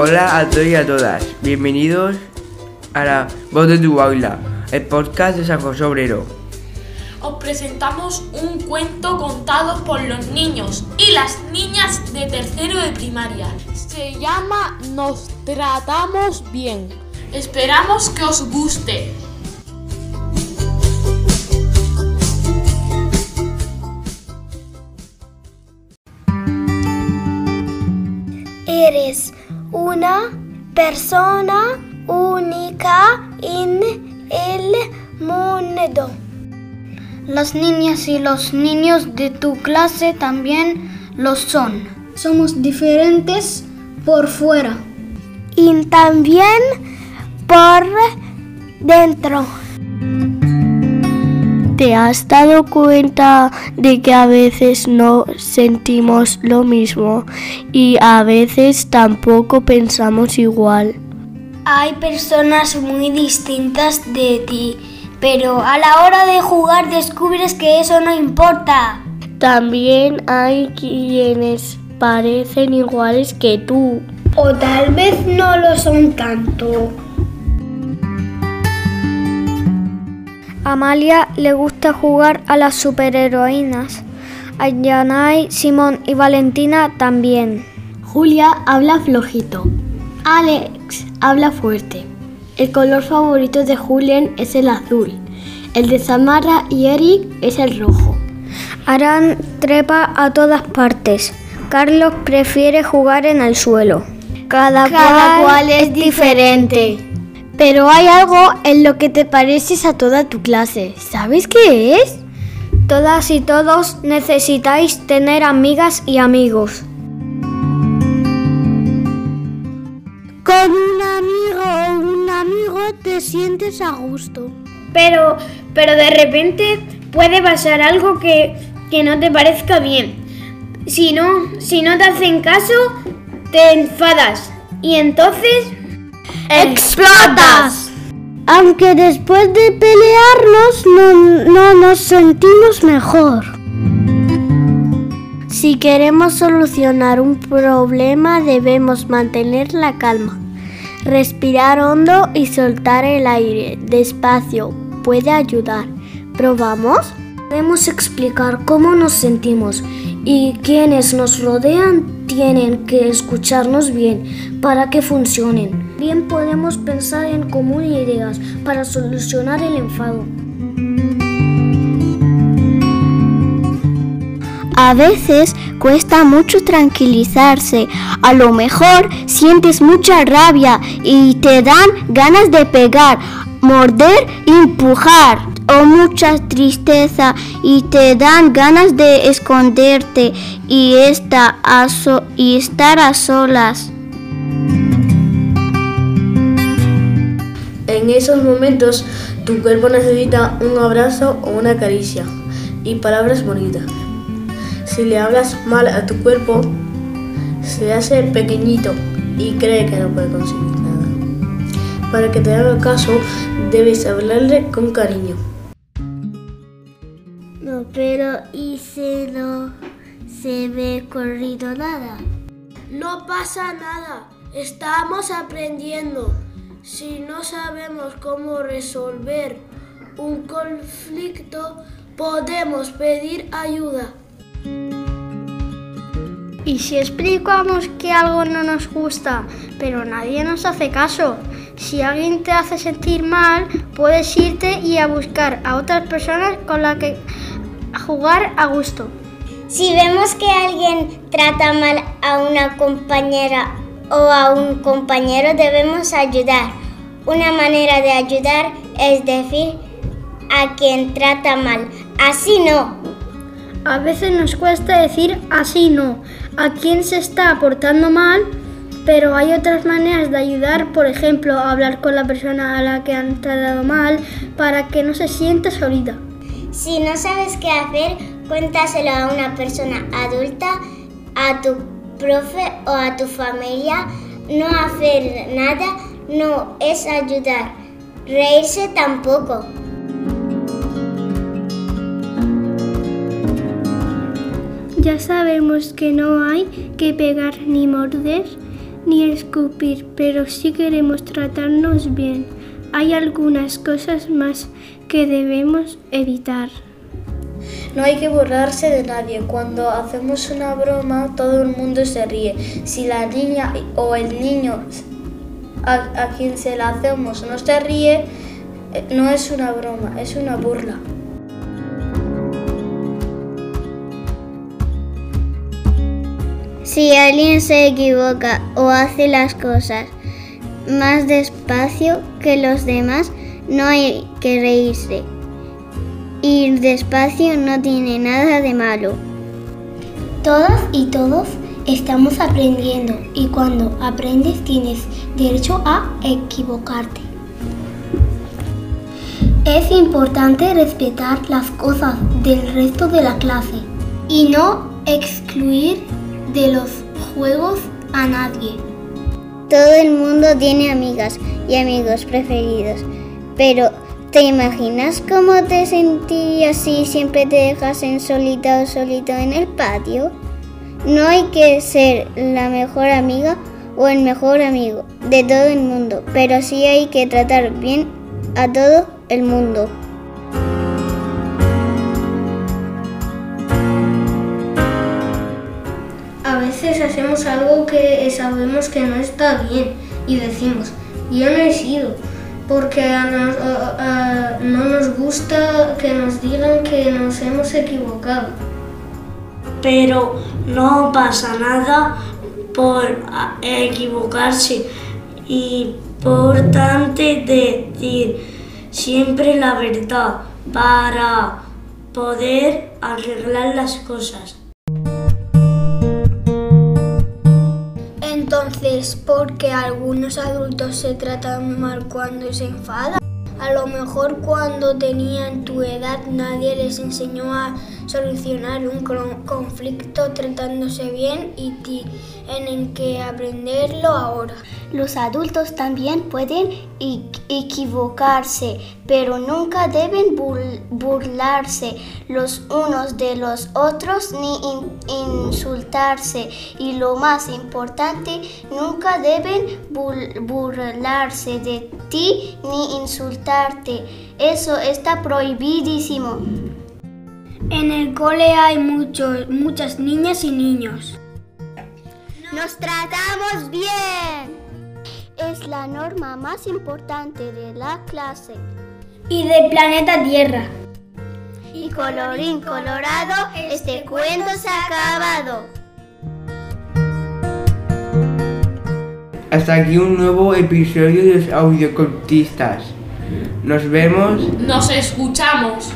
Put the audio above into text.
Hola a todos y a todas, bienvenidos a la Voz de tu Aula, el podcast de San José Obrero. Os presentamos un cuento contado por los niños y las niñas de tercero de primaria. Se llama Nos tratamos bien. Esperamos que os guste. Eres una persona única en el mundo. Las niñas y los niños de tu clase también lo son. Somos diferentes por fuera. Y también por dentro. ¿Te has dado cuenta de que a veces no sentimos lo mismo y a veces tampoco pensamos igual? Hay personas muy distintas de ti, pero a la hora de jugar descubres que eso no importa. También hay quienes parecen iguales que tú. O tal vez no lo son tanto. Amalia le gusta jugar a las superheroínas. A Yanai, Simón y Valentina también. Julia habla flojito. Alex habla fuerte. El color favorito de Julian es el azul. El de Samara y Eric es el rojo. Aran trepa a todas partes. Carlos prefiere jugar en el suelo. Cada, Cada cual es diferente. Pero hay algo en lo que te pareces a toda tu clase. ¿Sabes qué es? Todas y todos necesitáis tener amigas y amigos. Con un amigo o un amigo te sientes a gusto. Pero, pero de repente puede pasar algo que, que no te parezca bien. Si no, si no te hacen caso, te enfadas. Y entonces ¡Explotas! Aunque después de pelearnos no, no, nos sentimos mejor. Si queremos solucionar un problema debemos mantener la calma, respirar hondo y soltar el aire despacio puede ayudar. ¿Probamos? Debemos explicar cómo nos sentimos y quienes nos rodean tienen que escucharnos bien para que funcionen. Bien podemos pensar en común ideas para solucionar el enfado. A veces cuesta mucho tranquilizarse. A lo mejor sientes mucha rabia y te dan ganas de pegar, morder, empujar o mucha tristeza y te dan ganas de esconderte y, estar a solas. En esos momentos tu cuerpo necesita un abrazo o una caricia y palabras bonitas. Si le hablas mal a tu cuerpo, se hace pequeñito y cree que no puede conseguir nada. Para que te haga caso, debes hablarle con cariño. No, pero ¿y si no se ve corrido nada? No pasa nada, estamos aprendiendo. Si no sabemos cómo resolver un conflicto, podemos pedir ayuda. ¿Y si explicamos que algo no nos gusta, pero nadie nos hace caso? Si alguien te hace sentir mal, puedes irte y a buscar a otras personas con las que jugar a gusto. Si vemos que alguien trata mal a una compañera o a un compañero, debemos ayudar. Una manera de ayudar es decir a quien trata mal, así no. A veces nos cuesta decir así no a quien se está portando mal, pero hay otras maneras de ayudar, por ejemplo, hablar con la persona a la que han tratado mal para que no se sienta solita. Si no sabes qué hacer, cuéntaselo a una persona adulta, a tu profe o a tu familia. No hacer nada no es ayudar. Reírse tampoco. Ya sabemos que no hay que pegar ni morder ni escupir, pero sí queremos tratarnos bien. Hay algunas cosas más que debemos evitar. No hay que burlarse de nadie. Cuando hacemos una broma, todo el mundo se ríe. Si la niña o el niño a, quien se la hacemos no se ríe, eh, no es una broma, es una burla. Si alguien se equivoca o hace las cosas más despacio que los demás, no hay que reírse. Ir despacio no tiene nada de malo. Todas y todos estamos aprendiendo y cuando aprendes tienes derecho a equivocarte. Es importante respetar las cosas del resto de la clase y no excluir de los juegos a nadie. Todo el mundo tiene amigas y amigos preferidos, pero ¿te imaginas cómo te sentirías si siempre te dejasen solita o solito en el patio? No hay que ser la mejor amiga o el mejor amigo de todo el mundo, pero sí hay que tratar bien a todo el mundo. A veces hacemos algo que sabemos que no está bien y decimos, yo no he sido, porque no nos gusta que nos digan que nos hemos equivocado. Pero no pasa nada por equivocarse. Importante decir siempre la verdad para poder arreglar las cosas. Entonces, ¿por qué algunos adultos se tratan mal cuando se enfadan? A lo mejor cuando tenían tu edad nadie les enseñó a solucionar un conflicto tratándose bien y tienen que aprenderlo ahora. Los adultos también pueden e- equivocarse, pero nunca deben bur- burlarse los unos de los otros ni in- insultarse. Y lo más importante, nunca deben bur- burlarse de ti ni insultarte. Eso está prohibidísimo. En el cole hay muchos, muchas niñas y niños. Nos tratamos bien. Es la norma más importante de la clase. Y del planeta Tierra. Y colorín colorado, este cuento se ha acabado. Hasta aquí un nuevo episodio de los audiocontistas. Nos vemos Nos escuchamos.